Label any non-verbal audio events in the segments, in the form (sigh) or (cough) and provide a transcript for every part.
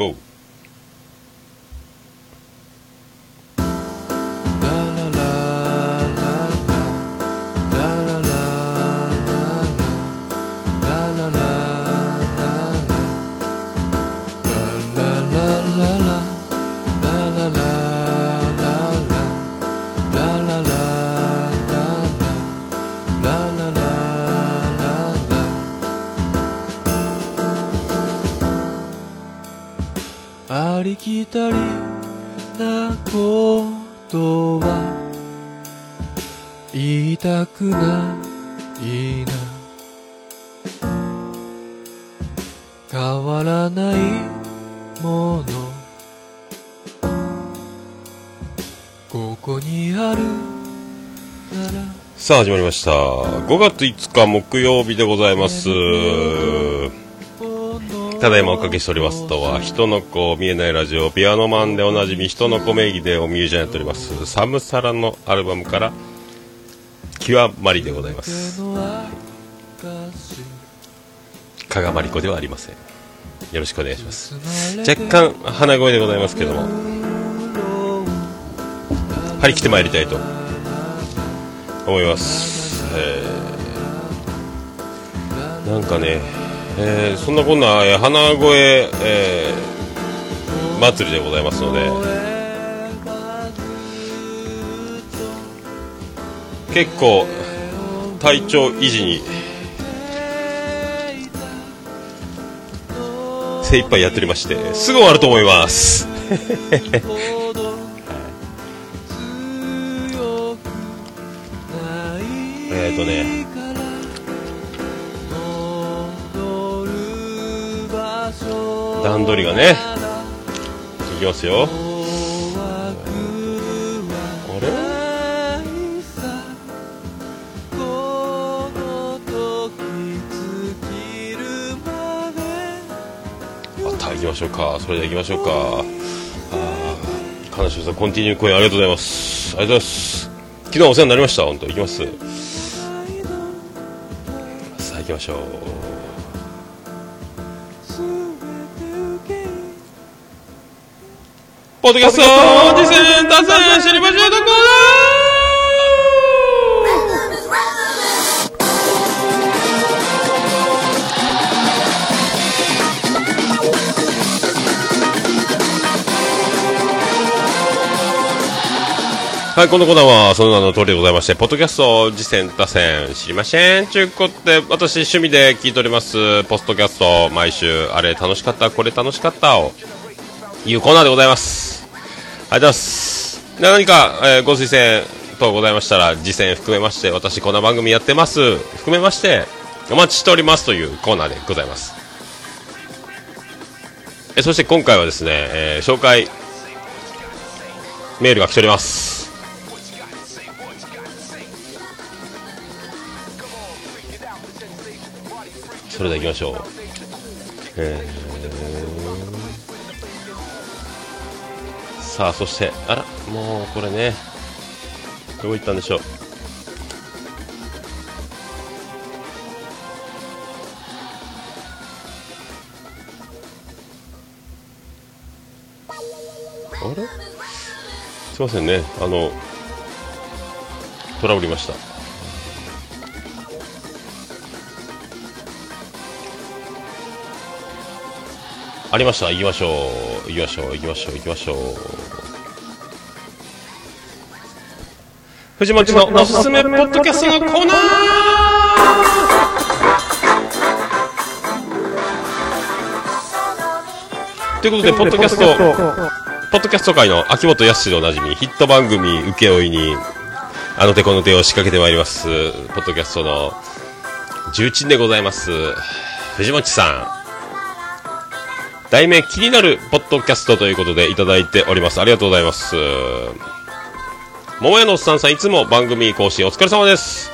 GO! きたりなことは言いたくないな変わらないものここにあるならさあ始まりました。5月5日木曜日でございます。ただいまおかけしておりますとは、人の子見えないラジオ、ピアノマンでおなじみ、人の子名義でおミュージシャンやっております、サムサラのアルバムから、極まりでございます。加賀まりこではありません。よろしくお願いします。若干鼻声でございますけども、張り切ってまいりたいと思います。えーなんかね、えーそんなこんな、えー鼻声、えー祭りでございますので、結構、体調維持に、精一杯やっておりまして、すぐ終わると思います。(laughs) えーとね、段取りがね、いきますよ。あれ？あた行きましょうか。それでは行きましょうか。あー金城さん、コンティニュー公演ありがとうございます。ありがとうございます。昨日お世話になりました。本当行きます。さあ行きましょう。ポッドキャスト実践達成知りましょうとこはい、このコーナーはその名の通りでございまして、ポッドキャスト実践打線知りません。ちゅうことで、私趣味で聞いております、ポストキャスト、毎週、あれ楽しかった、これ楽しかったを、いうコーナーでございます。ありがとうございます。何か、えーご推薦等ございましたら、実践含めまして、私こんな番組やってます、含めまして、お待ちしておりますというコーナーでございます。えそして今回はですね、えー紹介、メールが来ております。それでは行きましょう。えーさあ、そして、あら、もうこれね、どこいったんでしょう。あれ？すいませんね、あの、トラブりました。ありました。行きましょう。行きましょう。行きましょう。行きましょう。藤本のおすすめポッドキャストのコーナーということで、ポッドキャスト、ポッドキャスト界の秋元康でおなじみ、ヒット番組請負いに、あの手この手を仕掛けてまいります、ポッドキャストの重鎮でございます、藤本さん。題名気になるポッドキャストということでいただいております。ありがとうございます。桃屋のおっさんさんいつも番組更新お疲れ様です。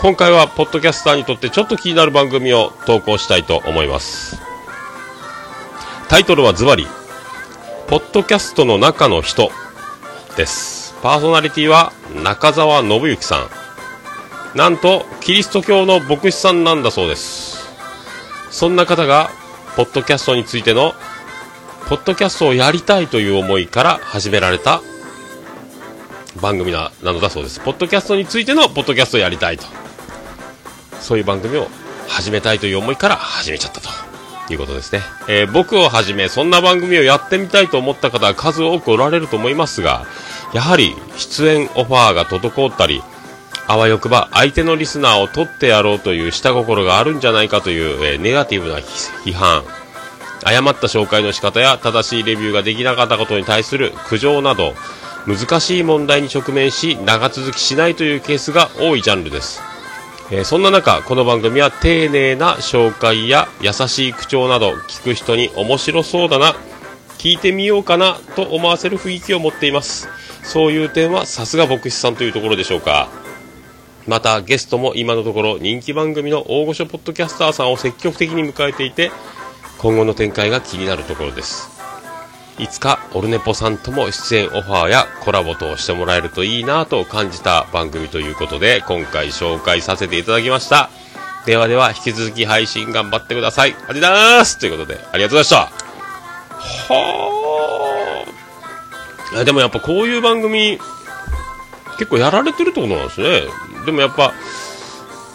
今回はポッドキャスターにとってちょっと気になる番組を投稿したいと思います。タイトルはズバリ、ポッドキャストの中の人です。パーソナリティは中澤信之さん。なんと、キリスト教の牧師さんなんだそうです。そんな方が、ポッドキャストについてのポッドキャストをやりたいという思いから始められた番組ななのだそうです。ポッドキャストについてのポッドキャストをやりたいと。そういう番組を始めたいという思いから始めちゃったということですね。えー、僕をはじめ、そんな番組をやってみたいと思った方は数多くおられると思いますが、やはり出演オファーが滞ったり、あわよくば相手のリスナーを取ってやろうという下心があるんじゃないかという、えー、ネガティブな批判、誤った紹介の仕方や正しいレビューができなかったことに対する苦情など、難しい問題に直面し、長続きしないというケースが多いジャンルです。えー、そんな中、この番組は丁寧な紹介や優しい口調など、聞く人に面白そうだな、聞いてみようかなと思わせる雰囲気を持っています。そういう点はさすが牧師さんというところでしょうか。またゲストも今のところ人気番組の大御所ポッドキャスターさんを積極的に迎えていて今後の展開が気になるところです。いつかオルネポさんとも出演オファーやコラボとしてもらえるといいなと感じた番組ということで今回紹介させていただきました。ではでは引き続き配信頑張ってください。ありがとうございます。ということでありがとうございました。はあでもやっぱこういう番組結構やられてるってことなんですね。でもやっぱ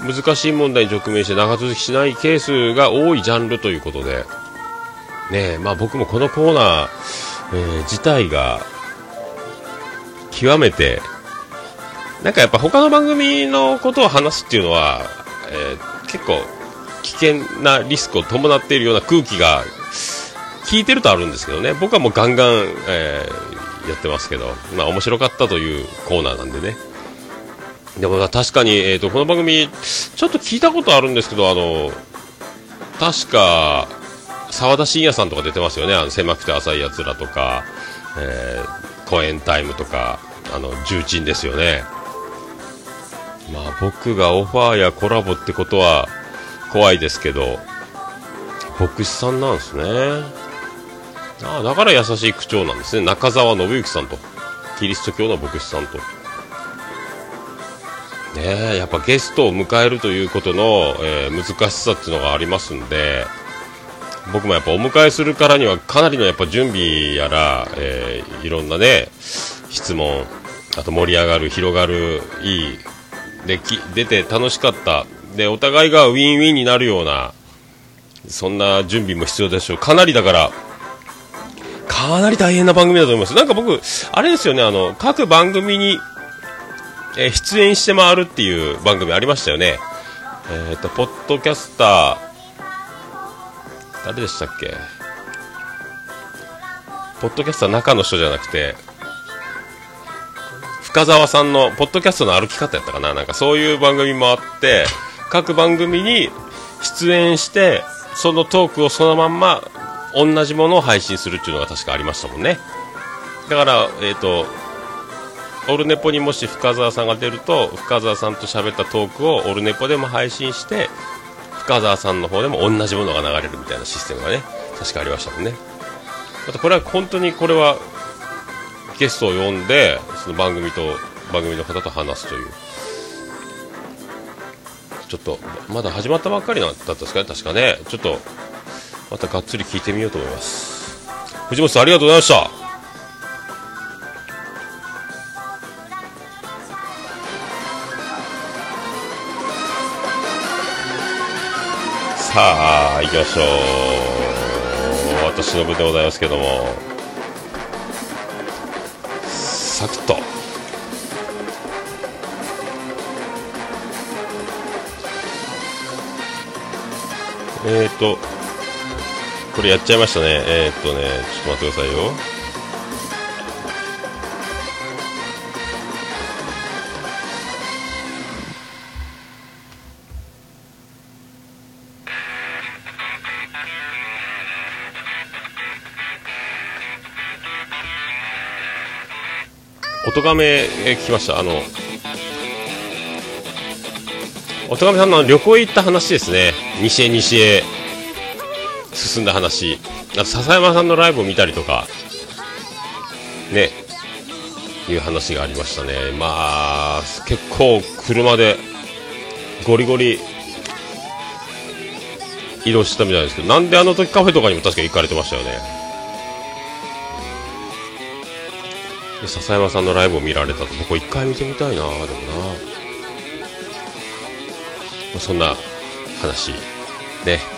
難しい問題に直面して長続きしないケースが多いジャンルということで。ねまあ、僕もこのコーナー、えー、自体が極めてなんかやっぱ他の番組のことを話すっていうのは、えー、結構危険なリスクを伴っているような空気が聞いてるとあるんですけどね。僕はもうガンガン、え、やってますけど、まあ、面白かったというコーナーなんでねでも確かに、えーと、この番組ちょっと聞いたことあるんですけどあの確か沢田信也さんとか出てますよね、あの狭くて浅いやつらとか、えー、コエンタイムとか、あの重鎮ですよね。まあ僕がオファーやコラボってことは怖いですけど、牧師さんなんですね。ああだから優しい口調なんですね。中澤信之さんと、キリスト教の牧師さんと。ねえ、やっぱゲストを迎えるということの、えー、難しさっていうのがありますんで、僕もやっぱお迎えするからにはかなりのやっぱ準備やら、えー、いろんなね質問あと盛り上がる広がるいいで出て楽しかったでお互いがウィンウィンになるようなそんな準備も必要でしょうかなりだからかなり大変な番組だと思います。なんか僕あれですよねあの各番組に、えー、出演して回るっていう番組ありましたよね。えっ、ー、とポッドキャスター誰でしたっけ？ポッドキャストは中の人じゃなくて、深澤さんの、ポッドキャストの歩き方やったかな？なんかそういう番組もあって、各番組に出演して、そのトークをそのまんま、同じものを配信するっていうのが確かありましたもんね。だから、えっ、ー、と、オルネポにもし深澤さんが出ると、深澤さんと喋ったトークをオルネポでも配信して、深澤さんの方でも同じものが流れるみたいなシステムがね確かありましたもんね。またこれは本当にこれはゲストを呼んでその番組と番組の方と話すという。ちょっとまだ始まったばっかりだったんですかね確かね。ちょっとまたがっつり聞いてみようと思います藤本さんありがとうございましたさあ、行きましょう。私の部でございますけども、サクッと。えーと、これやっちゃいましたね。えーとね、ちょっと待ってくださいよ。音亀え聞きました？あの音亀さんの旅行行った話ですね西へ西へ進んだ話。あと笹山さんのライブを見たりとかねいう話がありましたね。まあ結構車でゴリゴリ移動してたみたいですけどなんであの時カフェとかにも確か行かれてましたよね。笹山さんのライブを見られたと。僕一回見てみたいなでもな。そんな話。ね。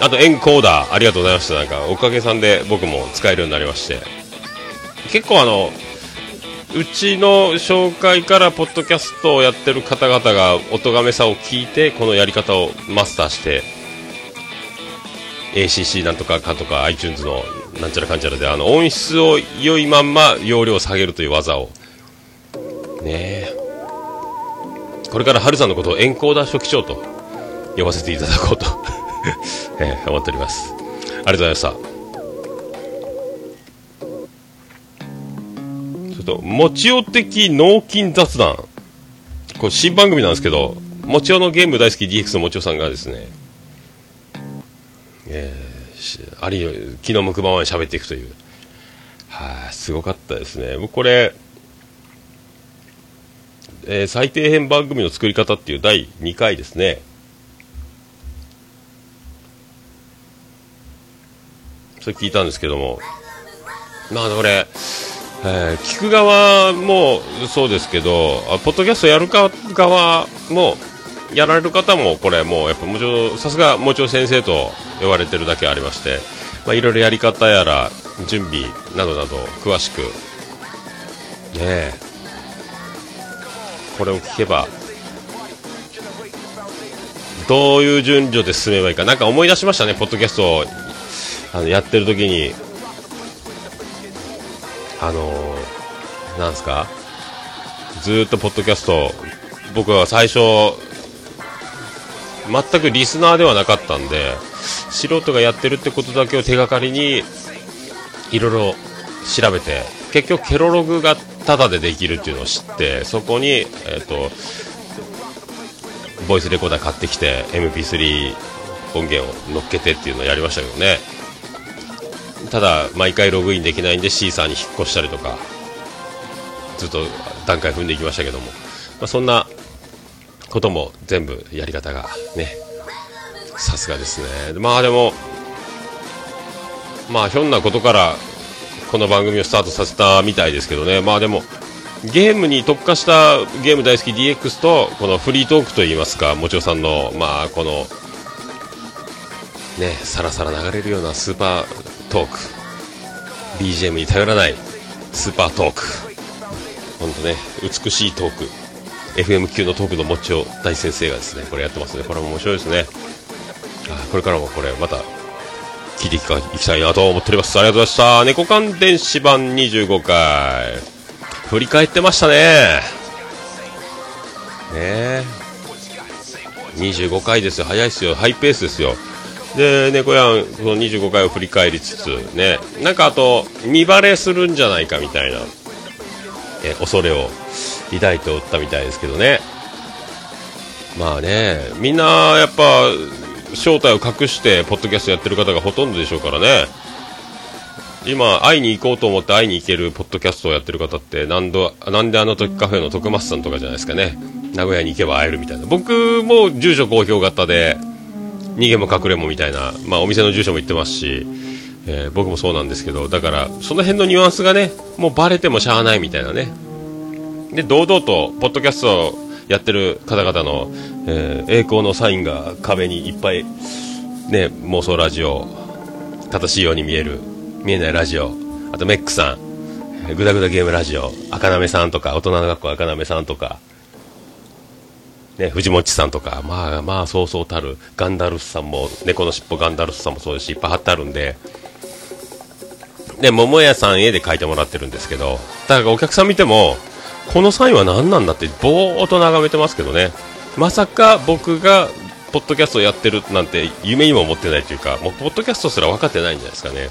あとエンコーダーありがとうございました。なんかおかげさんで僕も使えるようになりまして。結構あのうちの紹介からポッドキャストをやってる方々が音がめさを聞いてこのやり方をマスターして ACC なんとかかとか iTunes のなんちゃらかんちゃらであの音質を良いまんま容量を下げるという技を。ねえ。これから春さんのことをエンコーダー初期長と呼ばせていただこうと。えー、思っております。ありがとうございました。ちょっともちお的脳筋雑談。これ新番組なんですけどもちおのゲーム大好き DX のもちおさんがですねえー、あり気の向くままに喋っていくという。はい、あ、すごかったですね。僕これえー、最底辺番組の作り方っていう第2回ですね。それ聞いたんですけども、まあこれ、えー、聞く側もそうですけど、あポッドキャストやるか側も、やられる方も、これもうやっぱもちろん、さすがもちろん先生と呼ばれてるだけありまして、まあいろいろやり方やら、準備などなど詳しく、ねえ、これを聞けばどういう順序で進めばいいか。なんか思い出しましたねポッドキャストあのやってる時にあのー、なんすか？ずっとポッドキャスト僕は最初全くリスナーではなかったんで素人がやってるってことだけを手がかりにいろいろ調べて結局ケロログがタダでできるっていうのを知ってそこに、えーと、ボイスレコーダー買ってきて MP3 音源を乗っけてっていうのをやりましたけどね。ただ毎回ログインできないんでシーサーに引っ越したりとかずっと段階踏んでいきましたけども、まあ、そんなことも全部やり方がねさすがですね。まあでもまあひょんなことからこの番組をスタートさせたみたいですけどね、まあでも、ゲームに特化したゲーム大好き DX と、このフリートークといいますか、もちろさんの、まあこの、ね、さらさら流れるようなスーパートーク、BGM に頼らないスーパートーク、本当ね、美しいトーク、FM 級のトークのもちお大先生がですね、これやってますね、これも面白いですね。あこれからもこれまた聞いていきたいなと思っております。ありがとうございました。猫缶電子版25回。振り返ってましたね。ね25回ですよ。早いですよ。ハイペースですよ。で、猫やん、その25回を振り返りつつ、ね、なんかあと、見バレするんじゃないかみたいな、え、恐れを抱いておったみたいですけどね。まあね、みんな、やっぱ、正体を隠してポッドキャストやってる方がほとんどでしょうからね。今会いに行こうと思って会いに行けるポッドキャストをやってる方って何度なんであの時カフェの徳松さんとかじゃないですかね。名古屋に行けば会えるみたいな。僕も住所公表型で逃げも隠れもみたいな、まあ、お店の住所も言ってますし、えー、僕もそうなんですけどだからその辺のニュアンスがねもうバレてもしゃあないみたいなね。で堂々とポッドキャストをやってる方々の、えー、栄光のサインが壁にいっぱい、ね、妄想ラジオ、正しいように見える、見えないラジオ、あとメックさん、グダグダゲームラジオ、赤なめさんとか、大人の学校赤なめさんとか、ね、藤もちさんとか、まあまあ、そうそうたる、ガンダルスさんも、猫のしっぽガンダルスさんもそうですし、いっぱい貼ってあるんで、で、桃屋さん絵で描いてもらってるんですけど、だからお客さん見ても、このサインは何なんだってぼーっと眺めてますけどね。まさか僕がポッドキャストをやってるなんて夢にも思ってないというかもうポッドキャストすら分かってないんじゃないですかね。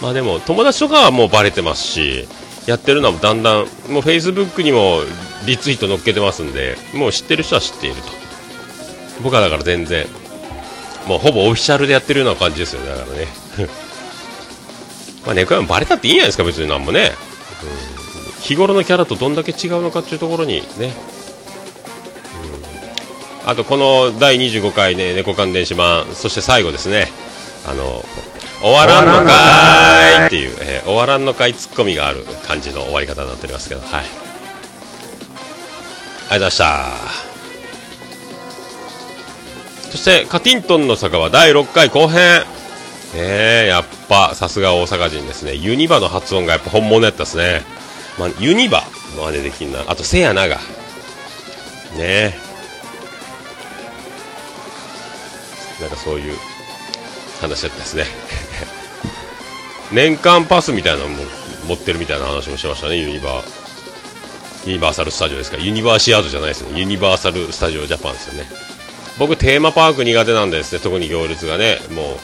まあでも友達とかはもうバレてますしやってるのはだんだんもうフェイスブックにもリツイート載っけてますんでもう知ってる人は知っていると。僕はだから全然もうほぼオフィシャルでやってるような感じですよねだからね。(laughs) まあ猫山バレたっていいんじゃないですか別になんもね、日頃のキャラとどんだけ違うのかっていうところにね、うん、あとこの第25回ね猫関電子版そして最後ですね。あの終わらんのかーいっていう、えー、終わらんのかいツッコミがある感じの終わり方になっておりますけど、はい。ありがとうございました。そして、カティントンの坂は第6回後編。ねえ、やっぱ、さすが大阪人ですね。ユニバの発音がやっぱ本物やったですね。まあ、ユニバまでできんな。あと、せやなが。ねえ。なんかそういう話だったですね。(laughs) 年間パスみたいなのも持ってるみたいな話もしましたね、ユニバーユニバーサル・スタジオですか。ユニバーシアードじゃないですね。ユニバーサル・スタジオ・ジャパンですよね。僕、テーマパーク苦手なんですね。特に行列がね、も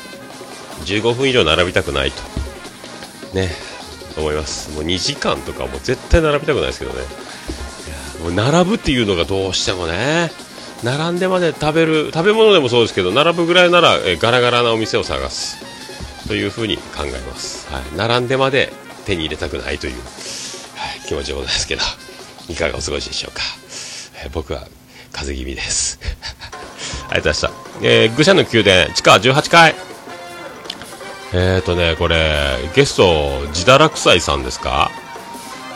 う、15分以上並びたくないと。ね。思います。もう2時間とかもう絶対並びたくないですけどね。もう並ぶっていうのがどうしてもね。並んでまで食べる食べ物でもそうですけど並ぶぐらいならえガラガラなお店を探す。というふうに考えます、はい、並んでまで手に入れたくないという、はい、気持ちでございますけど。いかがお過ごしでしょうか、え僕は風邪気味です。(laughs) ありがとうございました、えー、愚者の宮殿地下18階。えーとね、これ、ゲスト、自堕落斎さんですか？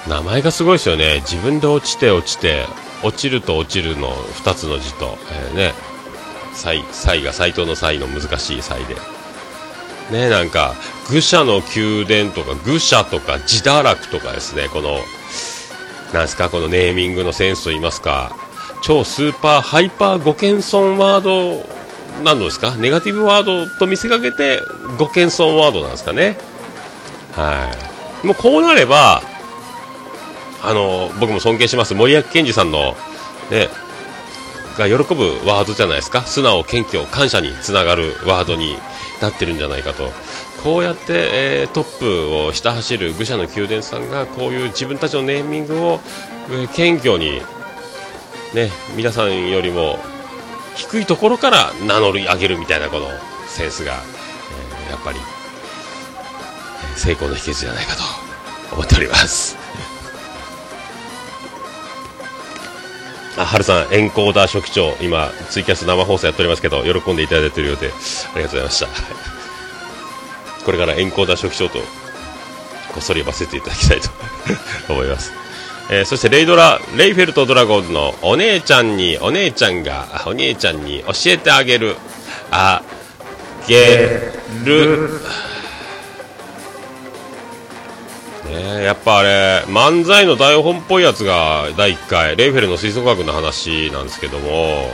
名前がすごいですよね。自分で落ちて落ちて、落ちると落ちるの2つの字と、えー、ね、斎、斎が斎藤の斎の難しい斎で。ね、なんか、愚者の宮殿とか、愚者とか、自堕落とかですね、この、なんすか、このネーミングのセンスといいますか、超スーパーハイパーご謙遜ワード何度ですか？ネガティブワードと見せかけてご謙遜ワードなんですかね。はい。もうこうなればあの僕も尊敬します。森脇健児さんのねが喜ぶワードじゃないですか。素直謙虚感謝につながるワードになってるんじゃないかと。こうやって、えー、トップをひた走る愚者の宮殿さんがこういう自分たちのネーミングを、えー、謙虚にね皆さんよりも低いところから名乗り上げるみたいなこのセンスが、えー、やっぱり成功の秘訣じゃないかと思っております (laughs) あ、はるさん、エンコーダー初期長、今、ツイキャス生放送やっておりますけど、喜んでいただいているようで、ありがとうございました。これからエンコーダー初期長と、こっそり呼ばせていただきたいと思います。(laughs) えー、そしてレイドラ、レイフェルトドラゴンズのお姉ちゃんに、お姉ちゃんが、お姉ちゃんに教えてあげる、あげる。ねやっぱあれ、漫才の台本っぽいやつが第1回、レイフェルの吹奏楽の話なんですけども、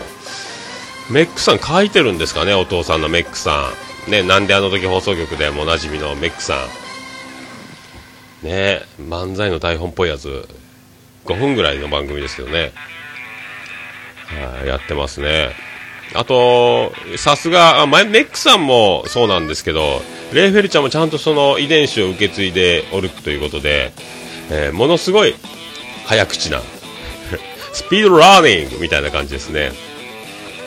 メックさん書いてるんですかね、お父さんのメックさん。ね、なんであの時放送局でもおなじみのメックさん。ね漫才の台本っぽいやつ5分ぐらいの番組ですけどね、はやってますね。あと、さすが、前メックさんもそうなんですけど、レイフェルちゃんもちゃんとその遺伝子を受け継いでおるということで、えー、ものすごい早口な、(laughs) スピードラーニングみたいな感じですね。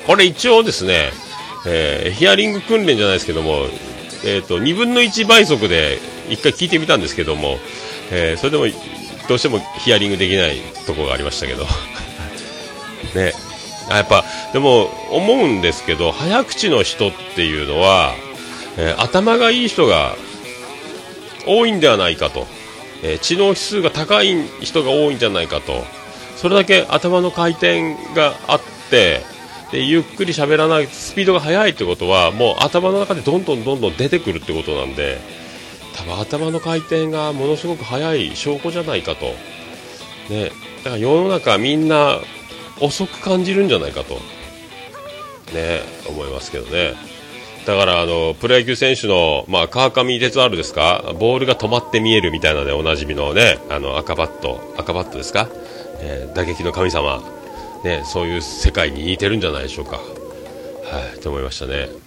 これ一応ですね、えー、ヒアリング訓練じゃないですけども、え、ー、と、2分の1倍速で1回聞いてみたんですけども、えー、それでもどうしてもヒアリングできないところがありましたけど。(laughs) ね。やっぱでも思うんですけど早口の人っていうのは、えー、頭がいい人が多いんではないかと、えー、知能指数が高い人が多いんじゃないかと。それだけ頭の回転があってでゆっくり喋らないスピードが速いってことはもう頭の中でどんどんどんどん出てくるってことなんで多分頭の回転がものすごく速い証拠じゃないかと、ね、だから世の中みんな遅く感じるんじゃないかと、ね、思いますけどね。だからあのプロ野球選手の、まあ、川上哲治ですかボールが止まって見えるみたいなねおなじみのねあの赤バット赤バットですか、えー、打撃の神様、ね、そういう世界に似てるんじゃないでしょうか。はい、と思いましたね。ありがと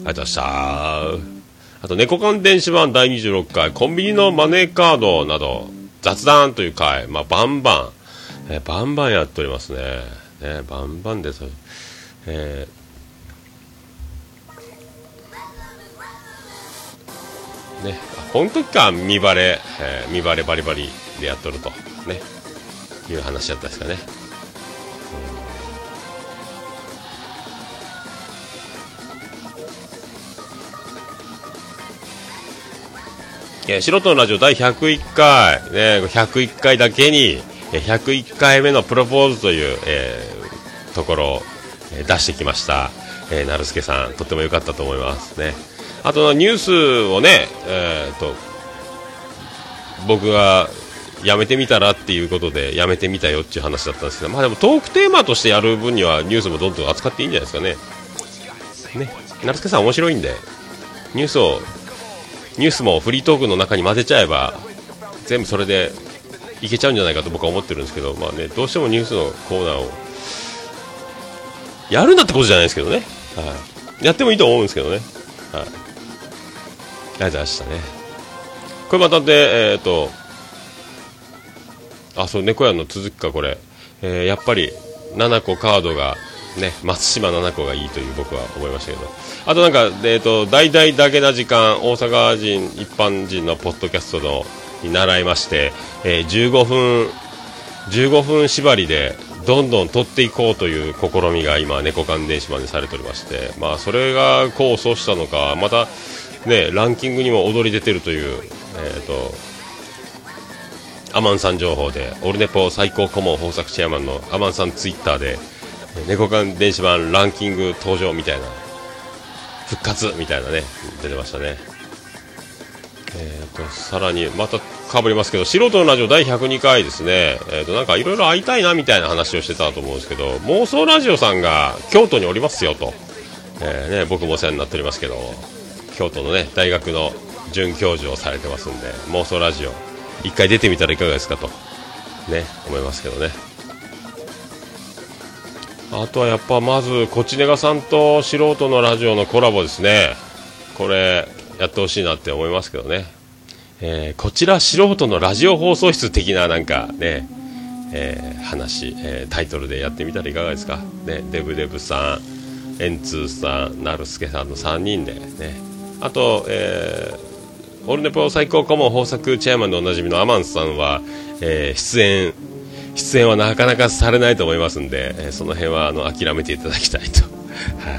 うございました。あと、猫缶電子版第26回、コンビニのマネーカードなど、雑談という回、まあ、バンバン、えー、バンバンやっておりますね。ね、バンバンです。えー、ね、この時か、見バレ、えー、見バレバリバリでやっとると、ね、いう話だったですかね。えー、素人のラジオ第101回、ね、101回だけに、えー、101回目のプロポーズという、えー、ところを、え、出してきました、えー、なるすけさん、とっても良かったと思います。ね。あとニュースをね、えーと、僕がやめてみたらっていうことでやめてみたよっていう話だったんですけど、まあでもトークテーマとしてやる分にはニュースもどんどん扱っていいんじゃないですかね。ね、なるすけさん面白いんで、ニュースを、ニュースもフリートークの中に混ぜちゃえば、全部それでいけちゃうんじゃないかと僕は思ってるんですけど、まあね、どうしてもニュースのコーナーを、やるんだってことじゃないですけどね。はい、やってもいいと思うんですけどね。はい。ありがとうございましたね。これまたで、えっ、と、あ、そう、猫屋の続きか、これ。えー、やっぱり、7個カードが、ね、松島7個がいいという僕は思いましたけど。あとなんか、えっ、ー、と、大々だけな時間、大阪人、一般人のポッドキャストの、に習いまして、えー、15分、15分縛りで、どんどん取っていこうという試みが今、猫缶電子版でされておりまして、まあ、それが功を奏したのか、また、ね、ランキングにも踊り出てるという、えーと、アマンさん情報でオルネポ最高顧問豊作チェアマンのアマンさんツイッターで猫缶電子版ランキング登場みたいな復活みたいなね出てましたね。えーと、さらにまたかぶりますけど素人のラジオ第102回ですね、えーとなんかいろいろ会いたいなみたいな話をしてたと思うんですけど妄想ラジオさんが京都におりますよと、えーね、僕もお世話になっておりますけど京都のね大学の准教授をされてますんで妄想ラジオ。一回出てみたらいかがですかと。ね思いますけどね。あとはやっぱまずこちねがさんと素人のラジオのコラボですね。これやってほしいなって思いますけどね、えー、こちら素人のラジオ放送室的ななんかねえー、話、えー、タイトルでやってみたらいかがですか、ね、デブデブさん、エンツーさん、なるすけさんの3人でね、あと、えー、オルネポ最高顧問豊作チェアマンでおなじみのアマンさんは、えー、出演出演はなかなかされないと思いますんで、えー、その辺はあの諦めていただきたいと、(laughs) は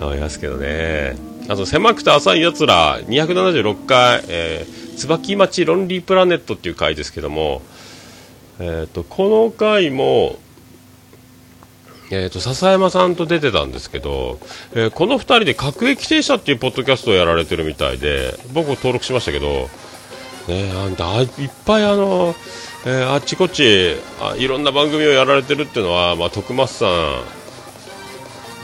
い、思いますけどね。あと狭くて浅いやつら276回、えー、椿町ロンリープラネットっていう回ですけども、えーとこの回もえーと、笹山さんと出てたんですけど、えー、この2人で各駅停車っていうポッドキャストをやられてるみたいで僕も登録しましたけど、ね、あんたいっぱいあの、えー、あっちこっちあいろんな番組をやられてるっていうのは、まあ、徳松さ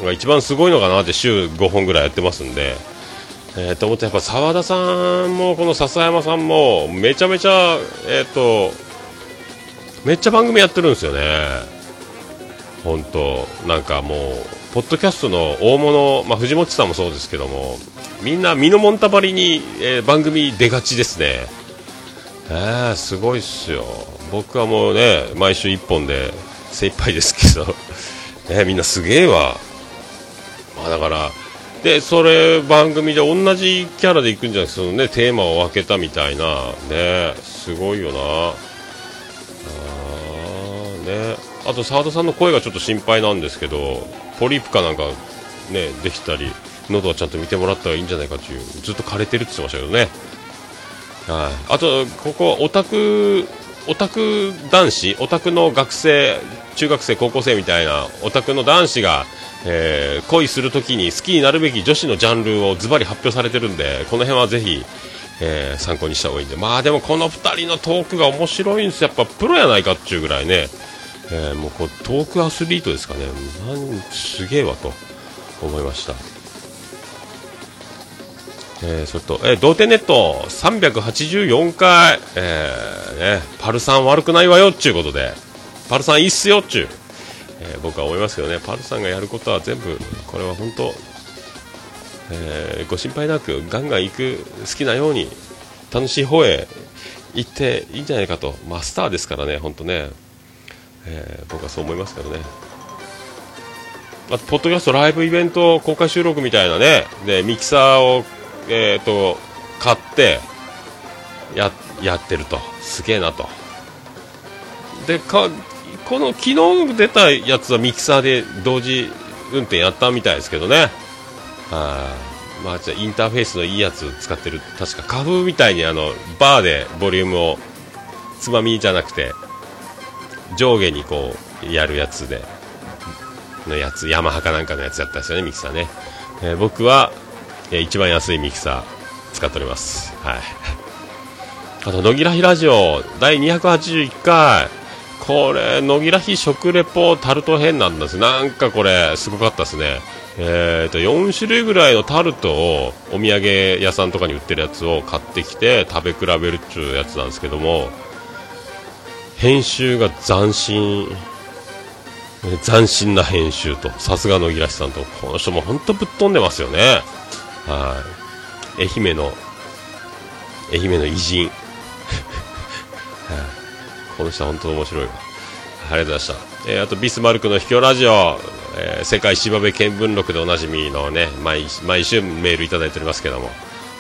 んが一番すごいのかなって週5本ぐらいやってますんで。えー、と思ってやっぱ澤田さんもこの笹山さんもめちゃめちゃ、えーとめっちゃ番組やってるんですよね。本当なんかもうポッドキャストの大物、まあ、藤本さんもそうですけどもみんな身のもんたばりに、えー、番組出がちですね。えー、すごいっすよ。僕はもうね毎週1本で精一杯ですけど、(laughs) ね、みんなすげえわ、まあ、だからでそれ番組で同じキャラでいくんじゃなくてその、ね、テーマを分けたみたいな。ねすごいよな。あね。あと澤田さんの声がちょっと心配なんですけどポリープかなんかねできたり喉はちゃんと見てもらったらいいんじゃないかというずっと枯れてるって言ってましたけどね。はい。あとここオタクオタク男子オタクの学生中学生高校生みたいなオタクの男子がえー、恋するときに好きになるべき女子のジャンルをズバリ発表されてるんでこの辺はぜひ、えー、参考にした方がいいんで。まあでもこの2人のトークが面白いんですやっぱプロやないかっていうぐらいね。えー、もうこトークアスリートですかね。なんすげえわと思いました。えー、それと、えー、同点ネット384回、えーね、パルさん悪くないわよっちゅうことで、パルさんいいっすよっちゅう、えー、僕は思いますけどね、パルさんがやることは全部、これは本当、えー、ご心配なく、ガンガン行く、好きなように、楽しい方へ行っていいんじゃないかと、マスターですからね、本当ね、えー、僕はそう思いますけどね。まあ、ポッドキャストライブイベント公開収録みたいなね、で、ミキサーを、えっ、ー、と、買って、や、やってると。すげえなと。で、か、この昨日出たやつはミキサーで同時運転やったみたいですけどね。はまあ、じゃインターフェースのいいやつ使ってる確か花粉みたいにあのバーでボリュームをつまみじゃなくて上下にこうやるやつでのやつヤマハかなんかのやつやったんですよねミキサーね、えー僕は、えー一番安いミキサー使っておりますはい (laughs) あと、野木らひラジオ、第281回。これ、野木らひ食レポタルト編なんです。なんかこれ、すごかったですね。えーと、4種類ぐらいのタルトを、お土産屋さんとかに売ってるやつを買ってきて、食べ比べるっちゅうやつなんですけども、編集が斬新。斬新な編集と、さすが野木らひさんと、この人も本当ぶっ飛んでますよね。はい。愛媛の、愛媛の偉人。(laughs) この人は本当面白いわ。ありがとうございました。えーあと、ビスマルクの秘境ラジオ、えー世界芝部見聞録でおなじみのね、毎毎週メールいただいておりますけども、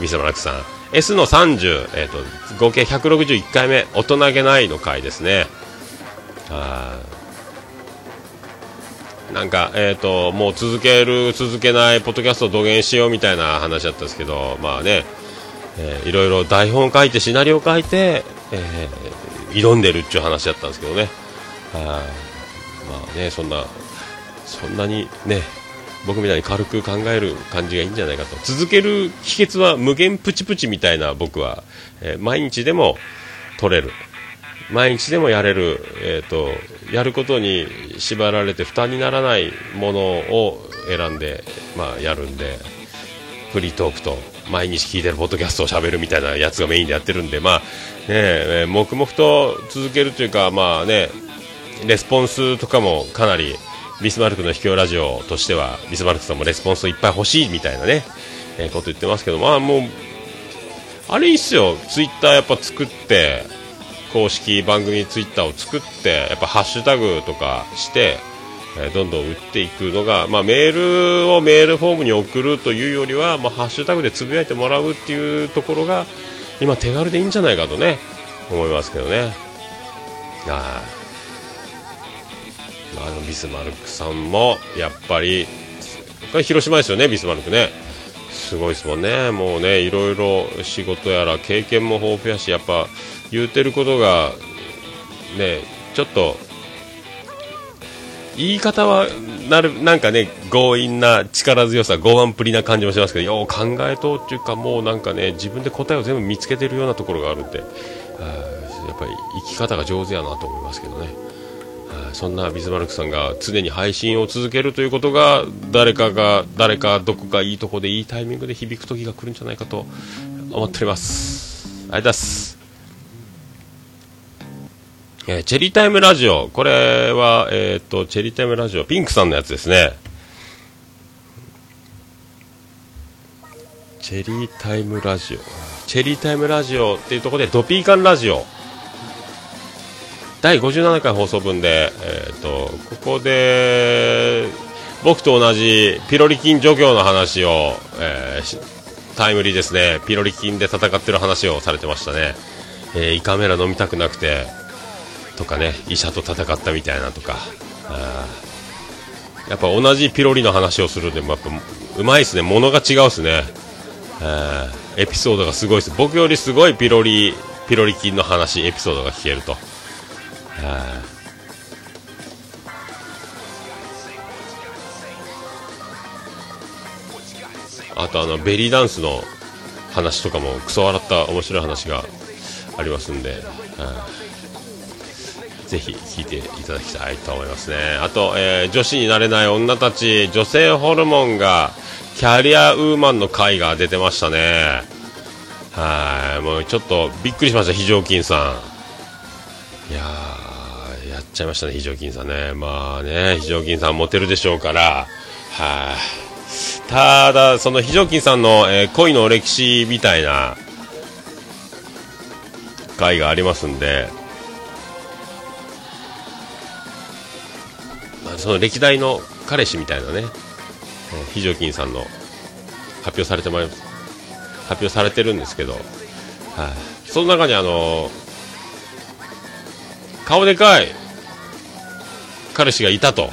ビスマルクさん。S の30、えっ、と、合計161回目、大人げないの回ですね。あなんか、えっ、と、もう続ける、続けない、ポッドキャストを土下しようみたいな話だったんですけど、まあね、えーいろいろ台本書いてシナリオ書いて、えー挑んでるっていう話だったんですけどね。はいまあねそんなそんなにね僕みたいに軽く考える感じがいいんじゃないかと。続ける秘訣は無限プチプチみたいな僕は、えー毎日でも取れる。毎日でもやれる、えー、とやることに縛られて負担にならないものを選んで、まあ、やるんでフリートークと毎日聞いてるポッドキャストを喋るみたいなやつがメインでやってるんで、まあねえ黙々と続けるというか、まあね、レスポンスとかもかなりビスマルクの秘境ラジオとしてはビスマルクさんもレスポンスをいっぱい欲しいみたいなね、えーこと言ってますけど、まあもうあれいいっすよ、ツイッターやっぱ作って公式番組ツイッターを作ってやっぱハッシュタグとかして、えーどんどん打っていくのが、まあ、メールをメールフォームに送るというよりは、まあ、ハッシュタグでつぶやいてもらうっていうところが今手軽でいいんじゃないかとね思いますけどね。あーあ、のビスマルクさんもやっぱり広島ですよねビスマルクね。すごいですもんね。もうねいろいろ仕事やら経験も豊富やしやっぱ言うてることがねちょっと言い方はなるなんかね強引な力強さ剛腕っぷりな感じもしますけどよう考えとうっていうかもうなんかね自分で答えを全部見つけてるようなところがあるんでやっぱり生き方が上手やなと思いますけどね。そんなビズマルクさんが常に配信を続けるということが誰かが誰かどこかいいとこでいいタイミングで響く時が来るんじゃないかと思っております。ありがとうございます。えーチェリータイムラジオ。これはえっ、とチェリータイムラジオ。ピンクさんのやつですね。チェリータイムラジオ。チェリータイムラジオっていうところでドピーカンラジオ。第57回放送分で、えー、とここで僕と同じピロリ菌除去の話を、えータイムリーですね。ピロリ菌で戦ってる話をされてましたね、えー胃カメラ飲みたくなくてとかね医者と戦ったみたいなとか。あやっぱ同じピロリの話をするんでもやっぱうまいですね。ものが違うですね。えーエピソードがすごいです。僕よりすごいピロリピロリ菌の話エピソードが聞けると。はい。あとあのベリーダンスの話とかもクソ笑った面白い話がありますんで、はい。ぜひ聞いていただきたいと思いますね。あと、えー女子になれない女たち女性ホルモンがキャリアウーマンの回が出てましたね。はい。もうちょっとびっくりしました非常勤さん。いやー、ちゃいましたね、非常勤さんね。まあね、非常勤さんモテるでしょうから、はい。ただ、その非常勤さんの、えー恋の歴史みたいな回がありますんで、まあ、その歴代の彼氏みたいなね、非常勤さんの発表されてまい発表されてるんですけど、はい。その中にあの顔でかい彼氏がいたと。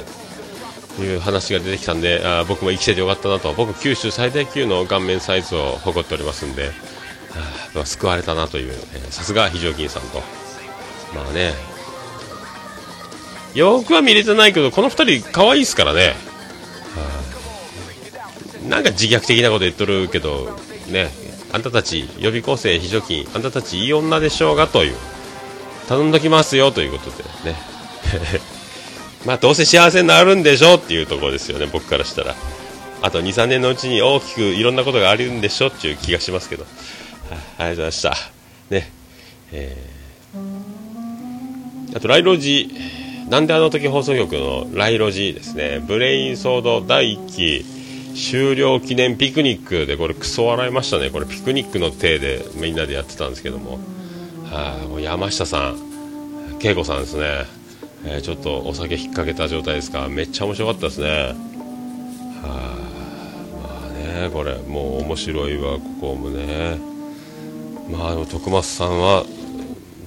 いう話が出てきたんであ僕も生きててよかったなと。僕九州最大級の顔面サイズを誇っておりますんであ救われたなというさすが非常勤さんと。まあね。よくは見れてないけどこの2人可愛いですからね。なんか自虐的なこと言っとるけどね。あんたたち予備校生非常勤あんたたちいい女でしょうがという。頼んどきますよということでね。まあどうせ幸せになるんでしょうっていうところですよね僕からしたら。あと23年のうちに大きくいろんなことがあるんでしょうっていう気がしますけど、はいありがとうございました。ね。えー、あとライロジ。なんであの時放送局のライロジですね。ブレインソード第1期終了記念ピクニックでこれクソ笑いましたね。これピクニックの体でみんなでやってたんですけども。はあ、もう山下さん。恵子さんですね、えー、ちょっとお酒引っ掛けた状態ですか。めっちゃ面白かったですね。はあまあねこれもう面白いわここもね。まあ徳松さんは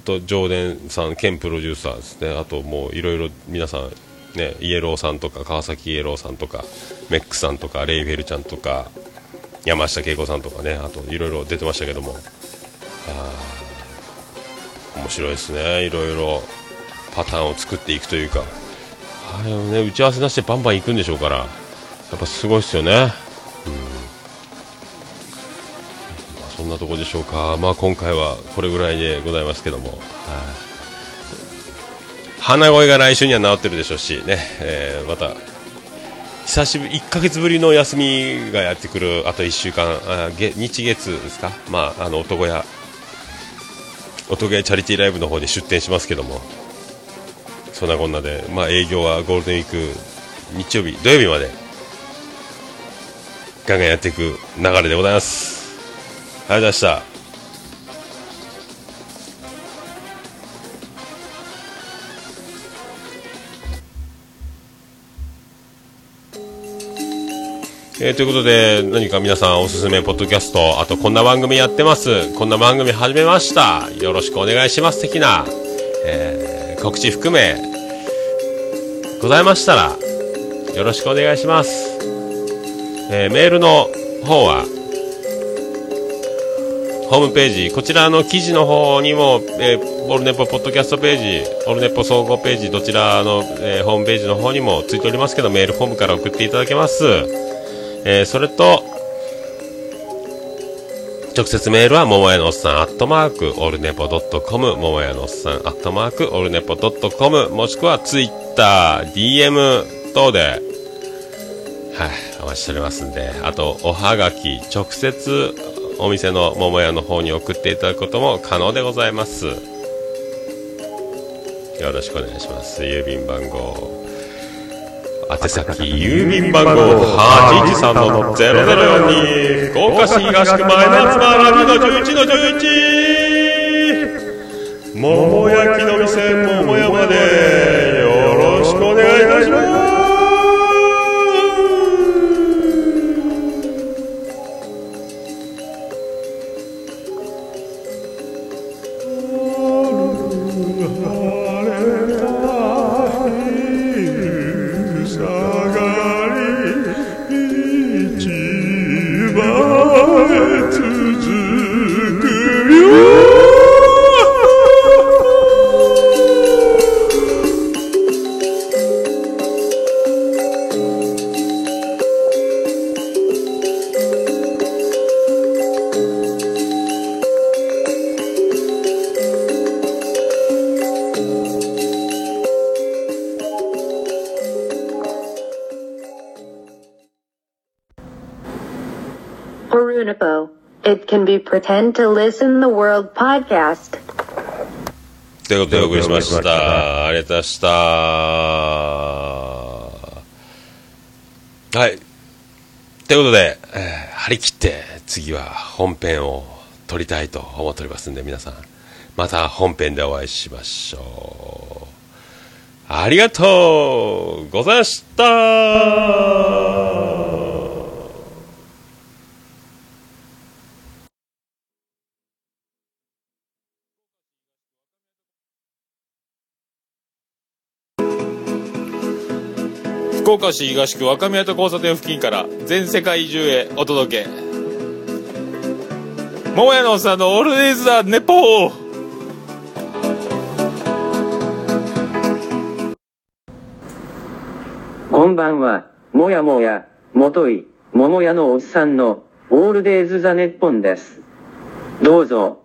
と上田さん兼プロデューサーですね。あともういろいろ皆さんね、イエローさんとか川崎イエローさんとかメックさんとかレイフェルちゃんとか山下恵子さんとかね。あといろいろ出てましたけども。あ面白いですねいろいろ。パターンを作っていくというか。あれをね打ち合わせなしでバンバン行くんでしょうからやっぱすごいですよね。うん。そんなところでしょうか。まあ今回はこれぐらいでございますけども。はい。鼻声が来週には治ってるでしょうしね、えー、また久しぶり1ヶ月ぶりの休みがやってくるあと1週間あ日月ですか？まああの男屋音ゲーチャリティーライブの方で出店しますけども。そんなこんなで、まあ、営業はゴールデンウィーク日曜日土曜日までガンガンやっていく流れでございます。ありがとうございました。えー、ということで、何か皆さんおすすめポッドキャスト、あとこんな番組やってます、こんな番組始めました、よろしくお願いします、的な、えー、告知含め、ございましたら、よろしくお願いします。えー、メールの方は、ホームページ、こちらの記事の方にも、えー、オルネポポッドキャストページ、オルネポ総合ページ、どちらの、えー、ホームページの方にもついておりますけど、メールフォームから送っていただけます。えー、それと、直接メールは、ももやのおっさん、アットマーク、オルネポドットコム、ももやのおっさん、アットマーク、オルネポドットコム、もしくはツイッター、DM 等で、はい、お待ちしておりますんで、あと、おはがき、直接、お店の桃屋の方に送っていただくことも可能でございます。よろしくお願いします。郵便番号宛先郵便番号813-0042福岡市東区前松原2の11の11桃焼きの店桃山です。ということでお送りしました。ありがとうございました。はい。ということで、えー、張り切って次は本編を撮りたいと思っておりますんで、皆さん、また本編でお会いしましょう。ありがとうございました福岡市東区若宮と交差点付近から全世界中へお届け。桃屋のおっさんのオールデイズ・ザ・ネポー。こんばんは、もやもや、もとい、桃屋のおっさんの、オールデイズ・ザ・ネッポンです。どうぞ、